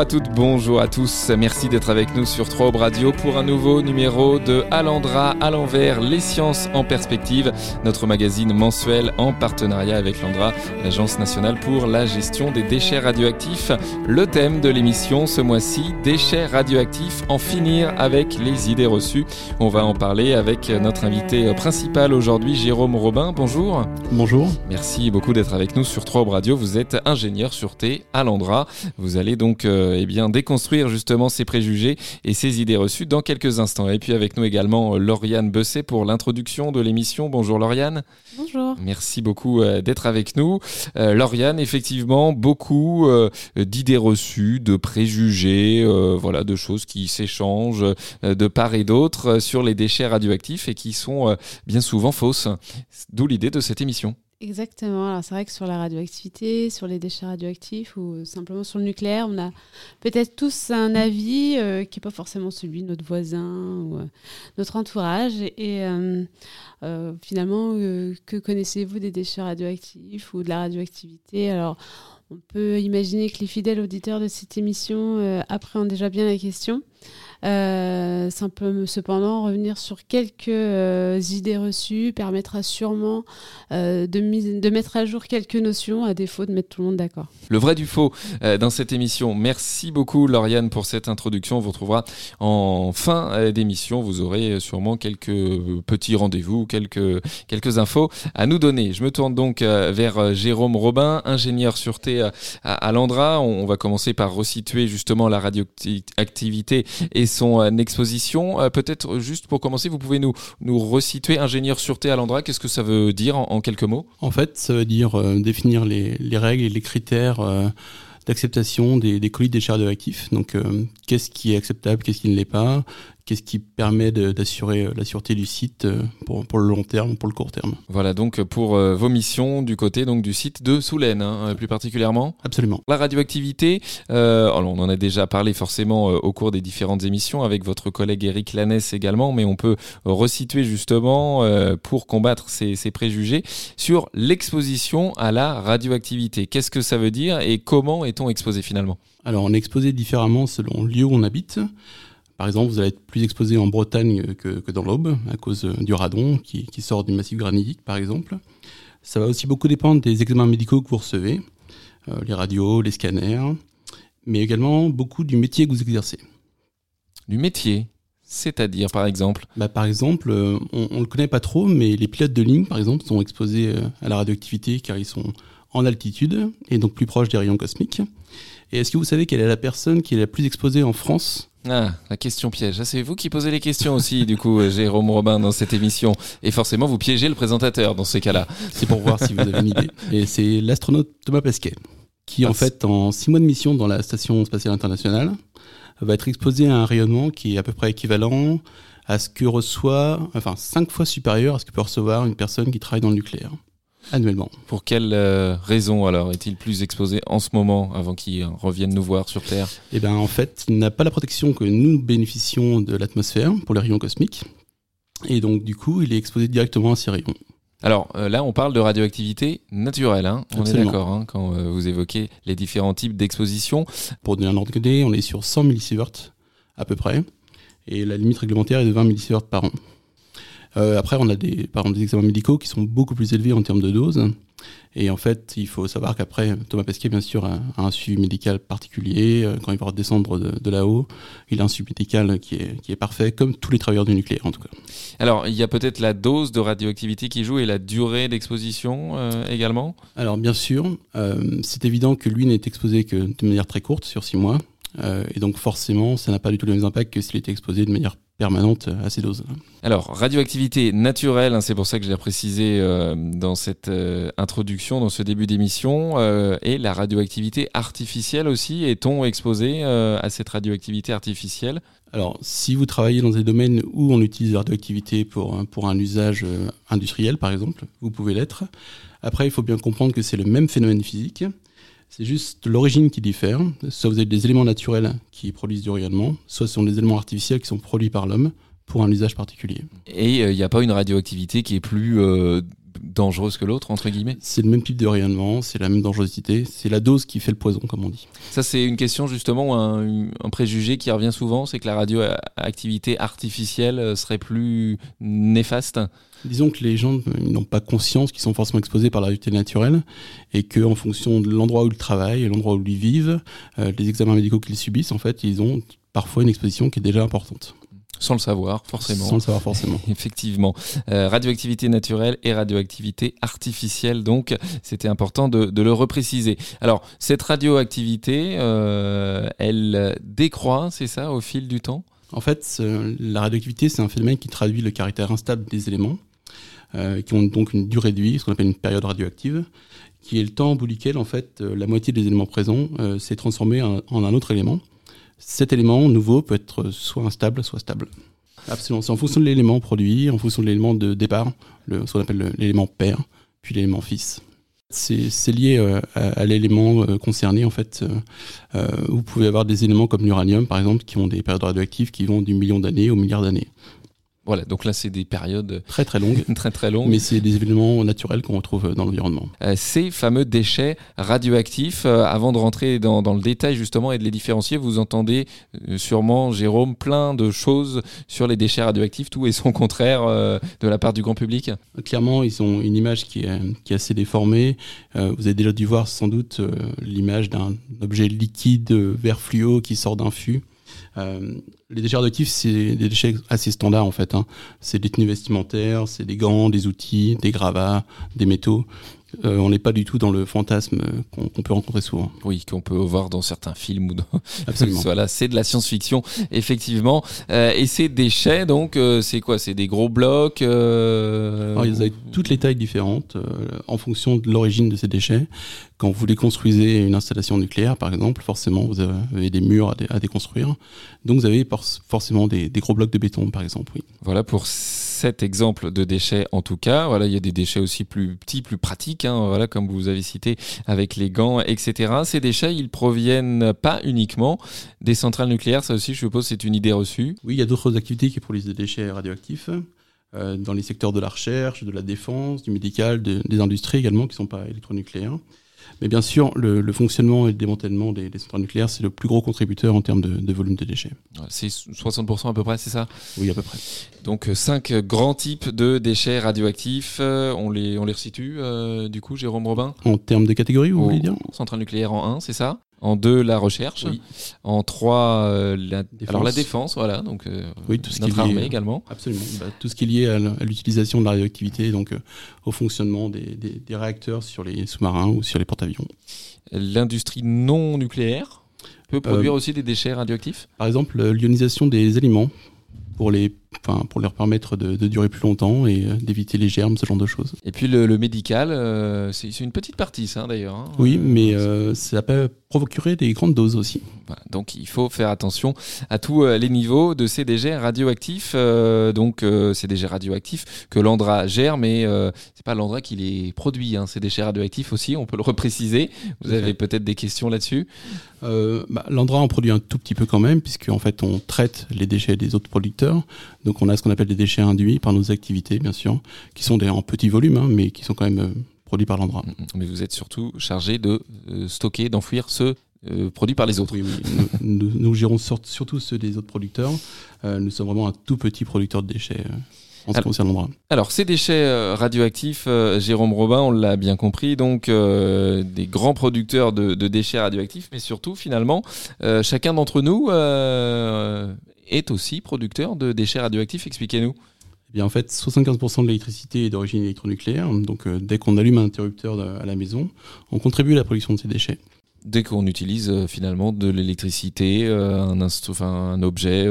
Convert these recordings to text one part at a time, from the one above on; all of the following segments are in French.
Bonjour à toutes, bonjour à tous. Merci d'être avec nous sur 3 Radio pour un nouveau numéro de Alandra à l'envers, les sciences en perspective, notre magazine mensuel en partenariat avec l'Andra, l'Agence nationale pour la gestion des déchets radioactifs. Le thème de l'émission ce mois-ci, déchets radioactifs, en finir avec les idées reçues. On va en parler avec notre invité principal aujourd'hui, Jérôme Robin. Bonjour. Bonjour. Merci beaucoup d'être avec nous sur 3 Radio. Vous êtes ingénieur sûreté à l'Andra. Vous allez donc euh, eh bien, déconstruire justement ces préjugés et ces idées reçues dans quelques instants. Et puis avec nous également euh, Lauriane Besset pour l'introduction de l'émission. Bonjour Lauriane. Bonjour. Merci beaucoup euh, d'être avec nous. Lauriane, effectivement, beaucoup d'idées reçues, de préjugés, voilà, de choses qui s'échangent de part et d'autre sur les déchets radioactifs et qui sont bien souvent fausses. D'où l'idée de cette émission. Exactement. Alors c'est vrai que sur la radioactivité, sur les déchets radioactifs ou simplement sur le nucléaire, on a peut-être tous un avis euh, qui n'est pas forcément celui de notre voisin ou euh, notre entourage. Et euh, finalement, que connaissez-vous des déchets radioactifs ou de la radioactivité? Alors on peut imaginer que les fidèles auditeurs de cette émission appréhendent déjà bien la question. Euh, cependant, revenir sur quelques euh, idées reçues permettra sûrement euh, de, de, mettre à jour quelques notions, à défaut de mettre tout le monde d'accord. Le vrai du faux dans cette émission. Merci beaucoup, Lauriane, pour cette introduction. On vous retrouvera en fin d'émission. Vous aurez sûrement quelques petits rendez-vous, quelques, quelques infos à nous donner. Je me tourne donc vers Jérôme Robin, ingénieur sûreté à, à l'Andra. On, va commencer par resituer justement la radioactivité et son euh, exposition. Euh, peut-être juste pour commencer, vous pouvez nous, resituer ingénieur sûreté à l'endroit. Qu'est-ce que ça veut dire en, quelques mots? En fait, ça veut dire euh, définir les, les, règles et les critères d'acceptation des, des colis déchets radioactifs. Donc, qu'est-ce qui est acceptable, qu'est-ce qui ne l'est pas, qu'est-ce qui permet d'assurer euh, la sûreté du site euh, pour, pour, le long terme, pour le court terme. Voilà donc pour euh, vos missions du côté donc du site de Soulaine, hein, plus particulièrement. Absolument. La radioactivité, euh, on en a déjà parlé forcément au cours des différentes émissions avec votre collègue Eric Lanès également, mais on peut resituer justement pour combattre ces, ces préjugés sur l'exposition à la radioactivité. Qu'est-ce que ça veut dire et comment est-on exposé finalement? Alors on est exposé différemment selon le lieu où on habite. Par exemple, vous allez être plus exposé en Bretagne que, dans l'Aube à cause euh, du radon qui, sort du massif granitique, par exemple. Ça va aussi beaucoup dépendre des examens médicaux que vous recevez, euh, les radios, les scanners, mais également beaucoup du métier que vous exercez. Du métier c'est-à-dire, par exemple bah, Par exemple, euh, on ne le connaît pas trop, mais les pilotes de ligne, par exemple, sont exposés à la radioactivité car ils sont en altitude et donc plus proches des rayons cosmiques. Et est-ce que vous savez quelle est la personne qui est la plus exposée en France ah, la question piège. Ah, c'est vous qui posez les questions aussi, du coup, euh, Jérôme Robin, dans cette émission. Et forcément, vous piégez le présentateur dans ces cas-là. C'est pour voir si vous avez une idée. Et c'est l'astronaute Thomas Pesquet, qui, en fait, en six mois de mission dans la Station spatiale internationale, va être exposé à un rayonnement qui est à peu près équivalent à ce que reçoit, enfin, cinq fois supérieur à ce que peut recevoir une personne qui travaille dans le nucléaire annuellement. Pour quelle euh, raison alors est-il plus exposé en ce moment avant qu'il revienne nous voir sur Terre? Eh bien en fait, il n'a pas la protection que nous bénéficions de l'atmosphère pour les rayons cosmiques. Et donc du coup, il est exposé directement à ces rayons. Alors euh, là, on parle de radioactivité naturelle, hein on est d'accord hein, quand euh, vous évoquez les différents types d'exposition. Pour donner un ordre d'idée, on est sur 100 millisieverts à peu près, et la limite réglementaire est de 20 millisieverts par an. Euh, après, on a des, par exemple, des examens médicaux qui sont beaucoup plus élevés en termes de doses. Et en fait, il faut savoir qu'après, Thomas Pesquet, bien sûr, a, un suivi médical particulier. Euh, quand il va redescendre de, de là-haut, il a un suivi médical qui est, qui est parfait, comme tous les travailleurs du nucléaire, en tout cas. Alors, il y a peut-être la dose de radioactivité qui joue et la durée d'exposition euh, également? Alors, bien sûr, c'est évident que lui n'est exposé que de manière très courte, sur six mois. Et donc, forcément, ça n'a pas du tout les mêmes impacts que s'il était exposé de manière permanente à ces doses. Alors, radioactivité naturelle, hein, c'est pour ça que je l'ai précisé euh, dans cette euh, introduction, dans ce début d'émission, euh, et la radioactivité artificielle aussi. Est-on exposé à cette radioactivité artificielle? Alors, si vous travaillez dans des domaines où on utilise la radioactivité pour, pour un usage industriel, par exemple, vous pouvez l'être. Après, il faut bien comprendre que c'est le même phénomène physique. C'est juste l'origine qui diffère. Soit vous avez des éléments naturels qui produisent du rayonnement, soit ce sont des éléments artificiels qui sont produits par l'homme pour un usage particulier. Et il euh, n'y a pas une radioactivité qui est plus euh, dangereuse que l'autre, entre guillemets? C'est le même type de rayonnement, c'est la même dangerosité, c'est la dose qui fait le poison, comme on dit. Ça, c'est une question justement, un, un préjugé qui revient souvent, c'est que la radioactivité artificielle serait plus néfaste? Disons que les gens n'ont pas conscience qu'ils sont forcément exposés par la réalité naturelle et qu'en fonction de l'endroit où ils travaillent, l'endroit où ils vivent, euh, les examens médicaux qu'ils subissent, en fait, ils ont parfois une exposition qui est déjà importante. Sans le savoir, forcément. Sans le savoir, forcément. Effectivement. Euh, radioactivité naturelle et radioactivité artificielle, donc c'était important de, de, le repréciser. Alors, cette radioactivité, euh, elle décroît, c'est ça, au fil du temps? En fait, la radioactivité, c'est un phénomène qui traduit le caractère instable des éléments, euh, qui ont donc une durée de vie, ce qu'on appelle une période radioactive, qui est le temps au bout duquel, en fait, la moitié des éléments présents s'est transformé en, un autre élément cet élément nouveau peut être soit instable, soit stable. Absolument. C'est en fonction de l'élément produit, en fonction de l'élément de départ, ce qu'on appelle l'élément père, puis l'élément fils. C'est lié euh, à, l'élément euh, concerné en fait. Euh, vous pouvez avoir des éléments comme l'uranium par exemple qui ont des périodes radioactives qui vont du million d'années au milliard d'années. Voilà, donc là, c'est des périodes très très longues. très très longues. Mais c'est des événements naturels qu'on retrouve dans l'environnement. Euh, ces fameux déchets radioactifs, euh, avant de rentrer dans, dans, le détail justement et de les différencier, vous entendez euh, sûrement, Jérôme, plein de choses sur les déchets radioactifs, tout et son contraire de la part du grand public Clairement, ils ont une image qui est, qui est assez déformée. vous avez déjà dû voir sans doute l'image d'un objet liquide vert fluo qui sort d'un fût. Euh, les déchets radioactifs, c'est des déchets assez standards en fait. Hein. C'est des tenues vestimentaires, c'est des gants, des outils, des gravats, des métaux. Euh, on n'est pas du tout dans le fantasme qu'on peut rencontrer souvent. Oui, qu'on peut voir dans certains films ou dans. Absolument. voilà, c'est de la science-fiction, effectivement. Euh, et ces déchets, donc, euh, c'est quoi? C'est des gros blocs euh, Alors, Ils ont toutes les tailles différentes en fonction de l'origine de ces déchets. Quand vous déconstruisez une installation nucléaire, par exemple, forcément, vous avez des murs à, déconstruire. Donc, vous avez forcément des, des gros blocs de béton, par exemple. Oui. Voilà pour cet exemple de déchets en tout cas. Voilà, il y a des déchets aussi plus petits, plus pratiques, hein, voilà, comme vous avez cité avec les gants, etc. Ces déchets, ils proviennent pas uniquement des centrales nucléaires. Ça aussi, je suppose, c'est une idée reçue. Oui, il y a d'autres activités qui produisent des déchets radioactifs. Euh, dans les secteurs de la recherche, de la défense, du médical, des industries également qui ne sont pas électronucléaires. Mais bien sûr, le, fonctionnement et le démantèlement des, centrales nucléaires, c'est le plus gros contributeur en termes de, volume de déchets. C'est 60% à peu près, c'est ça? Oui, à peu près. Donc euh, cinq grands types de déchets radioactifs. Euh, on, les, on les resitue, euh, du coup, Jérôme Robin? En termes de catégorie, vous voulez dire? Centrale nucléaire en 1, c'est ça? En deux, la recherche. En trois, euh, la, défense. alors la défense, voilà. Donc, euh, oui, tout ce notre qui est armée également. Absolument. Bah, tout ce qui est lié à l'utilisation de la radioactivité, donc euh, au fonctionnement des, des, des, réacteurs sur les sous-marins ou sur les porte-avions. L'industrie non nucléaire peut produire aussi des déchets radioactifs? Par exemple, l'ionisation des aliments pour les enfin, pour leur permettre de, de, durer plus longtemps et euh, d'éviter les germes, ce genre de choses. Et puis le, le médical, euh, c'est une petite partie, ça d'ailleurs. Hein. Oui, mais euh, ça peut procurer des grandes doses aussi. Donc il faut faire attention à tous les niveaux de ces déchets radioactifs. donc ces déchets radioactifs que l'Andra gère, mais c'est pas l'Andra qui les produit. Hein, ces déchets radioactifs aussi, on peut le repréciser. Vous avez peut-être des questions là-dessus bah, L'Andra en produit un tout petit peu quand même, puisque en fait on traite les déchets des autres producteurs. Donc on a ce qu'on appelle des déchets induits par nos activités, bien sûr, qui sont des, en petit volume, hein, mais qui sont quand même euh, produits par l'endroit. Mm, mm. Mais vous êtes surtout chargé de euh, stocker, d'enfouir ceux euh, produits par les autres. Oui, oui. nous, nous, gérons surtout ceux des autres producteurs. nous sommes vraiment un tout petit producteur de déchets. En ce qui concerne l'endroit. Alors, ces déchets radioactifs, Jérôme Robin, on l'a bien compris, donc des grands producteurs de, de, déchets radioactifs, mais surtout, finalement, chacun d'entre nous est aussi producteur de déchets radioactifs. Expliquez-nous. Eh bien, en fait, 75% de l'électricité est d'origine électronucléaire. Donc, euh, dès qu'on allume un interrupteur à la maison, on contribue à la production de ces déchets. Dès qu'on utilise euh, finalement de l'électricité, euh, un, un, objet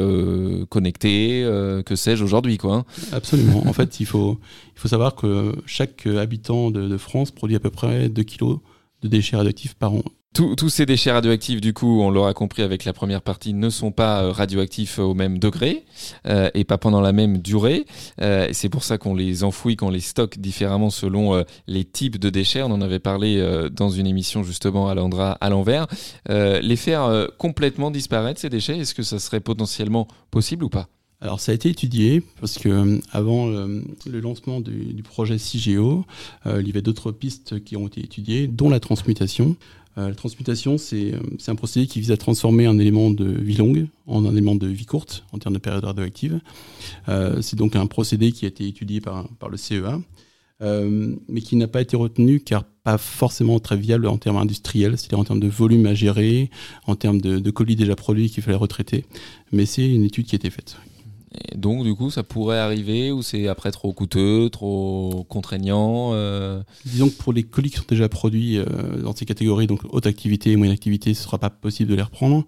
connecté, que sais-je aujourd'hui, quoi. Hein. Absolument. en fait, il faut, il faut savoir que chaque habitant de, de France produit à peu près 2 kg de déchets radioactifs par an. Tous, ces déchets radioactifs, du coup, on l'aura compris avec la première partie, ne sont pas euh, radioactifs au même degré euh, et pas pendant la même durée. Euh, c'est pour ça qu'on les enfouit, qu'on les stocke différemment selon les types de déchets. On en avait parlé dans une émission justement à à l'envers. les faire complètement disparaître, ces déchets, est-ce que ça serait potentiellement possible ou pas? Alors ça a été étudié parce que avant le lancement du, projet CIGEO, il y avait d'autres pistes qui ont été étudiées, dont la transmutation. La transmutation, c'est un procédé qui vise à transformer un élément de vie longue en un élément de vie courte en termes de période radioactive. c'est donc un procédé qui a été étudié par, le CEA. Euh, mais qui n'a pas été retenu car pas forcément très viable en termes industriels, c'est-à-dire en termes de volume à gérer, en termes de colis déjà produits qu'il fallait retraiter. Mais c'est une étude qui a été faite. Donc, du coup, ça pourrait arriver ou c'est après trop coûteux, trop contraignant euh Disons que pour les colis qui sont déjà produits euh, dans ces catégories, donc haute activité et moyenne activité, ce ne sera pas possible de les reprendre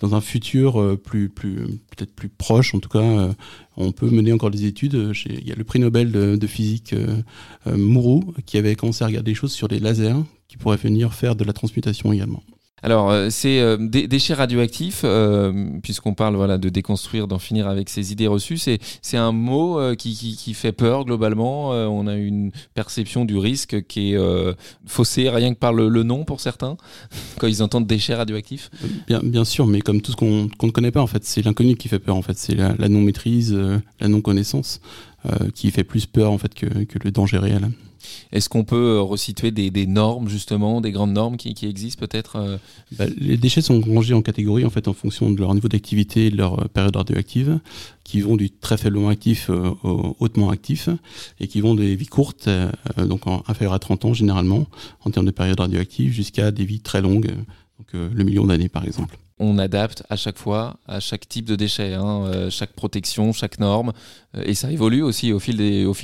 dans un futur euh, plus, plus peut-être plus proche, en tout cas, on peut mener encore des études. Il y a le prix Nobel de, physique euh, Mourou qui avait commencé à regarder des choses sur les lasers qui pourraient venir faire de la transmutation également. Alors, euh, c'est euh, déchets radioactifs, euh, puisqu'on parle voilà, de déconstruire, d'en finir avec ces idées reçues. C'est, un mot qui, qui, fait peur globalement. on a une perception du risque qui est faussée rien que par le, nom pour certains, quand ils entendent déchets radioactifs. Bien, sûr, mais comme tout ce qu'on, ne connaît pas, en fait, c'est l'inconnu qui fait peur. En fait, c'est la non-maîtrise, la non-connaissance qui fait plus peur en fait que, que le danger réel. Est-ce qu'on peut euh, resituer des, normes, justement, des grandes normes qui, existent peut-être euh? Bah, Les déchets sont rangés en catégories en, fait, en fonction de leur niveau d'activité et de leur euh, période radioactive, qui vont du très faiblement actif au hautement actif, et qui vont des vies courtes, donc en, inférieures à 30 ans généralement, en termes de période radioactive, jusqu'à des vies très longues, donc le million d'années par exemple on adapte à chaque fois, à chaque type de déchet, hein, chaque protection, chaque norme, et ça évolue aussi au fil,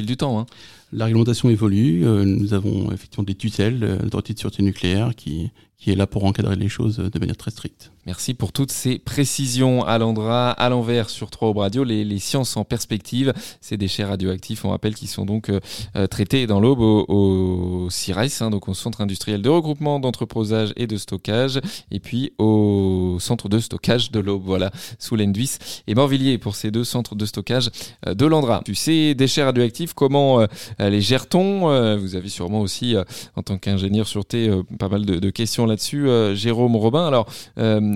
du temps. Hein. La réglementation évolue. Euh, nous avons effectivement des tutelles, euh, l'autorité de sûreté nucléaire qui, qui est là pour encadrer les choses de manière très stricte. Merci pour toutes ces précisions. Alandra, à l'envers sur 3 Aube Radio, les, sciences en perspective, ces déchets radioactifs, on rappelle, qui sont donc euh, euh, traités dans l'aube au, au CIRES, hein, donc au Centre industriel de regroupement, d'entreposage et de stockage, et puis au Centre de stockage de l'aube, voilà, sous l'Enduis et Morvilliers pour ces deux centres de stockage euh, de l'Andra. Tu sais, déchets radioactifs, comment les gère-t-on? Vous avez sûrement aussi, en tant qu'ingénieur sûreté, pas mal de questions là-dessus, Jérôme Robin. Alors,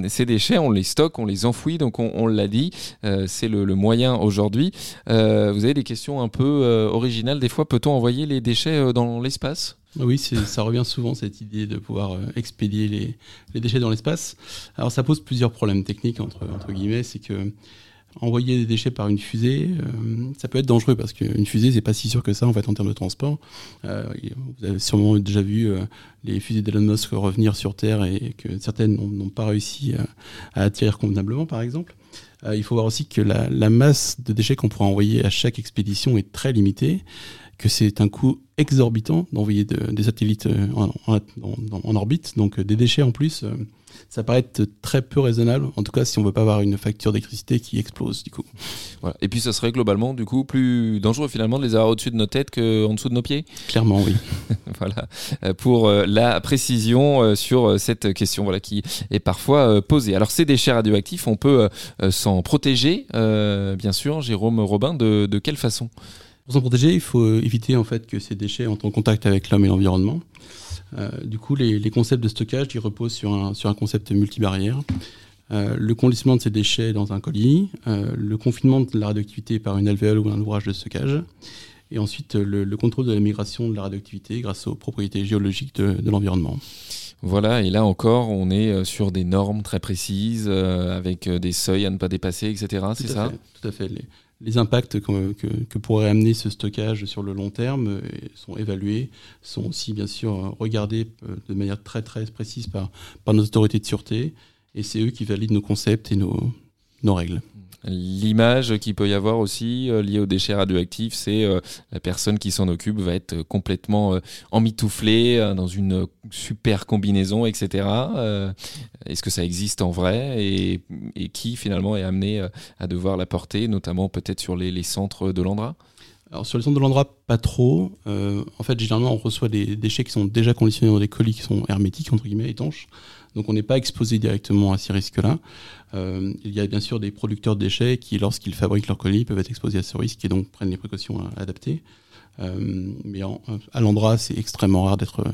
ces déchets, on les stocke, on les enfouit, donc on, l'a dit, euh, c'est le, moyen aujourd'hui. Euh, vous avez des questions un peu euh, originales. Des fois, peut-on envoyer les déchets dans l'espace? Oui, ça revient souvent cette idée de pouvoir expédier les, déchets dans l'espace. Alors ça pose plusieurs problèmes techniques entre, entre guillemets, c'est que envoyer des déchets par une fusée, euh, ça peut être dangereux parce qu'une fusée, c'est pas si sûr que ça en fait en termes de transport. Euh, vous avez sûrement déjà vu euh, les fusées d'Elon Musk revenir sur Terre et que certaines n'ont pas réussi à, atterrir convenablement, par exemple. il faut voir aussi que la, la masse de déchets qu'on pourra envoyer à chaque expédition est très limitée, que c'est un coût exorbitant d'envoyer des satellites en, en, en, orbite, donc des déchets en plus ça paraît être très peu raisonnable, en tout cas si on veut pas avoir une facture d'électricité qui explose du coup. Voilà. Et puis ça serait globalement du coup plus dangereux finalement de les avoir au-dessus de nos têtes qu'en dessous de nos pieds Clairement oui. voilà, euh, pour euh, la précision euh, sur cette question voilà, qui est parfois posée. Alors ces déchets radioactifs, on peut s'en protéger, bien sûr, Jérôme Robin, de, de quelle façon? Pour s'en protéger, il faut éviter en fait que ces déchets entrent en contact avec l'homme et l'environnement. Euh, du coup, les, concepts de stockage ils reposent sur un, sur un concept multibarrière. Euh, le conditionnement de ces déchets dans un colis, euh, le confinement de la radioactivité par une alvéole ou un ouvrage de stockage, et ensuite le, contrôle de la migration de la radioactivité grâce aux propriétés géologiques de, de l'environnement. Voilà, et là encore, on est sur des normes très précises, avec des seuils à ne pas dépasser, etc. C'est ça? Tout à fait les impacts que, pourrait amener ce stockage sur le long terme euh, sont évalués, sont aussi bien sûr regardés euh, de manière très très précise par, nos autorités de sûreté, et c'est eux qui valident nos concepts et nos, nos règles. L'image qu'il peut y avoir aussi euh, liée aux déchets radioactifs, c'est euh, la personne qui s'en occupe va être complètement euh, emmitouflée dans une super combinaison, etc. Est-ce que ça existe en vrai? Et, qui finalement est amené à devoir la porter, notamment peut-être sur les, centres de l'Andra? Alors sur les centres de l'Andra, pas trop. en fait, généralement, on reçoit des déchets qui sont déjà conditionnés dans des colis qui sont hermétiques, entre guillemets, étanches. Donc on n'est pas exposé directement à ces risques-là. Euh, il y a bien sûr des producteurs de déchets qui, lorsqu'ils fabriquent leurs colis, peuvent être exposés à ce risque et donc prennent les précautions adaptées. Euh, mais à l'endroit, c'est extrêmement rare d'être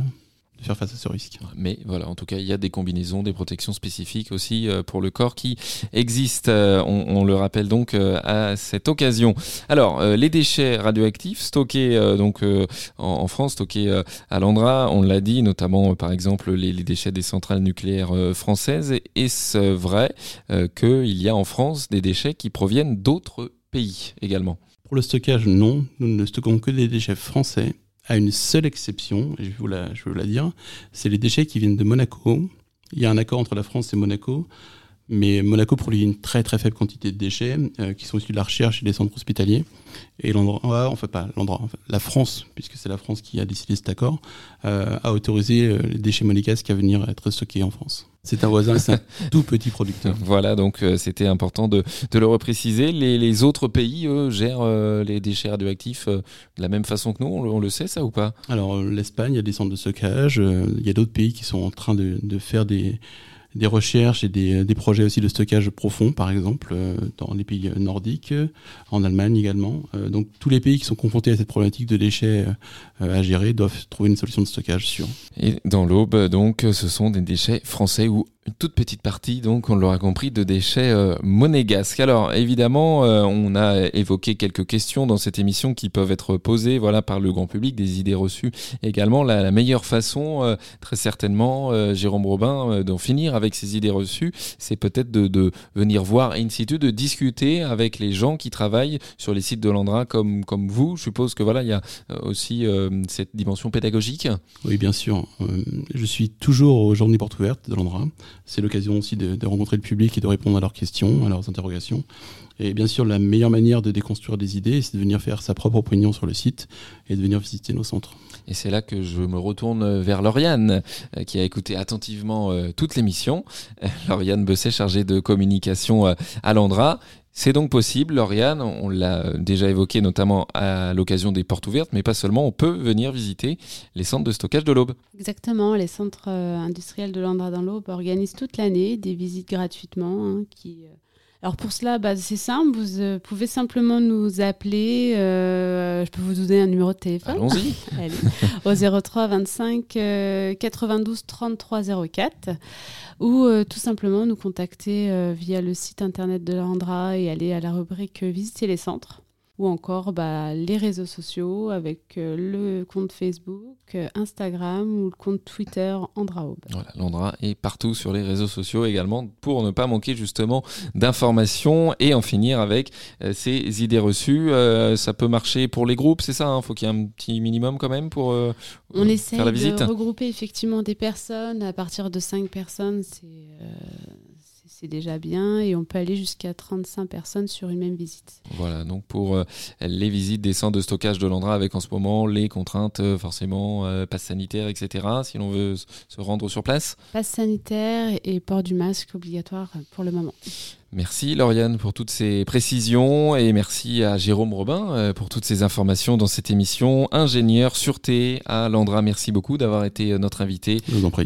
faire face à ce risque. Mais voilà, en tout cas, il y a des combinaisons, des protections spécifiques aussi euh, pour le corps qui existent. Euh, on, le rappelle donc euh, à cette occasion. Alors, les déchets radioactifs stockés donc en, France, stockés à l'Andra, on l'a dit, notamment par exemple les, déchets des centrales nucléaires françaises. Est-ce vrai qu'il y a en France des déchets qui proviennent d'autres pays également? Pour le stockage, non. Nous ne stockons que des déchets français à une seule exception, et je vais vous la, je vous la dire, c'est les déchets qui viennent de Monaco. Il y a un accord entre la France et Monaco, mais Monaco produit une très très faible quantité de déchets euh, qui sont issus de la recherche et des centres hospitaliers. Et l'endroit, fait pas l'endroit, la France, puisque c'est la France qui a décidé cet accord, euh, a autorisé euh, les déchets monégasques à venir être stockés en France. C'est un voisin, c'est un tout petit producteur. Voilà, donc euh, c'était important de, de, le repréciser. Les, les, autres pays, eux, gèrent les déchets radioactifs de la même façon que nous, on, le sait ça ou pas? Alors l'Espagne, il y a des centres de stockage, il y a d'autres pays qui sont en train de, de faire des des recherches et des, des, projets aussi de stockage profond, par exemple, euh, dans les pays nordiques, euh, en Allemagne également. Euh, donc tous les pays qui sont confrontés à cette problématique de déchets à gérer doivent trouver une solution de stockage sûre. Et dans l'Aube, donc, ce sont des déchets français ou une toute petite partie, donc on l'aura compris, de déchets euh, monégasques. Alors évidemment, euh, on a évoqué quelques questions dans cette émission qui peuvent être posées voilà, par le grand public, des idées reçues également. La, meilleure façon, euh, très certainement, Jérôme Robin, d'en finir avec ces idées reçues, c'est peut-être de, venir voir in situ, de discuter avec les gens qui travaillent sur les sites de l'Andra comme, comme vous. Je suppose que voilà, il y a aussi cette dimension pédagogique. Oui, bien sûr. je suis toujours aux journées portes ouvertes de l'Andra c'est l'occasion aussi de, rencontrer le public et de répondre à leurs questions, à leurs interrogations. Et bien sûr, la meilleure manière de déconstruire des idées, c'est de venir faire sa propre opinion sur le site et de venir visiter nos centres. Et c'est là que je me retourne vers Lauriane, euh, qui a écouté attentivement euh, toute l'émission. Lauriane Besset, chargée de communication euh, à l'Andra. C'est donc possible, Lauriane, on l'a déjà évoqué notamment à l'occasion des portes ouvertes, mais pas seulement, on peut venir visiter les centres de stockage de l'Aube. Exactement, les centres euh, industriels de l'Andra dans l'Aube organisent toute l'année des visites gratuitement hein, qui euh, alors pour cela, bah, c'est simple, vous euh, pouvez simplement nous appeler. Euh, je peux vous donner un numéro de téléphone. Allons-y. au 03 25 92 33 04 ou euh, tout simplement nous contacter via le site internet de l'Andra et aller à la rubrique Visiter les centres ou encore bah, les réseaux sociaux avec euh, le compte Facebook, euh, Instagram ou le compte Twitter Andraob. Voilà, l'Andra est partout sur les réseaux sociaux également pour ne pas manquer justement d'informations et en finir avec euh, ces idées reçues. ça peut marcher pour les groupes, c'est ça Il hein? Faut qu'il y ait un petit minimum quand même pour On essaie faire la visite. de regrouper effectivement des personnes. À partir de 5 personnes, c'est c'est déjà bien et on peut aller jusqu'à 35 personnes sur une même visite. Voilà, donc pour euh, les visites des centres de stockage de l'Andra avec en ce moment les contraintes euh, forcément, euh, passe sanitaire, etc. Si l'on veut se rendre sur place. Passe sanitaire et port du masque obligatoire pour le moment. Merci Lauriane pour toutes ces précisions et merci à Jérôme Robin euh, pour toutes ces informations dans cette émission. Ingénieur sûreté à Landra, merci beaucoup d'avoir été euh, notre invité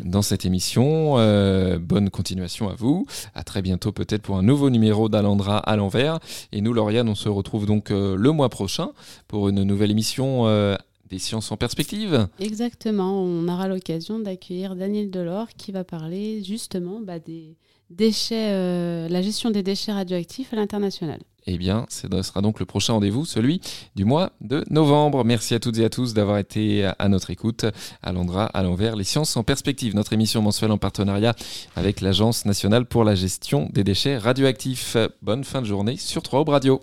dans cette émission. Euh, bonne continuation à vous. À très bientôt peut-être pour un nouveau numéro d'Alandra à l'envers. Et nous Lauriane, on se retrouve donc le mois prochain pour une nouvelle émission des sciences en perspective. Exactement, on aura l'occasion d'accueillir Daniel Delors qui va parler justement bah, des euh, la gestion des déchets radioactifs à l'international. Eh bien, ce sera donc le prochain rendez-vous, celui du mois de novembre. Merci à toutes et à tous d'avoir été à notre écoute. À l'Andra, à l'envers, les sciences en perspective, notre émission mensuelle en partenariat avec l'Agence nationale pour la gestion des déchets radioactifs. Bonne fin de journée sur 3 Aube Radio.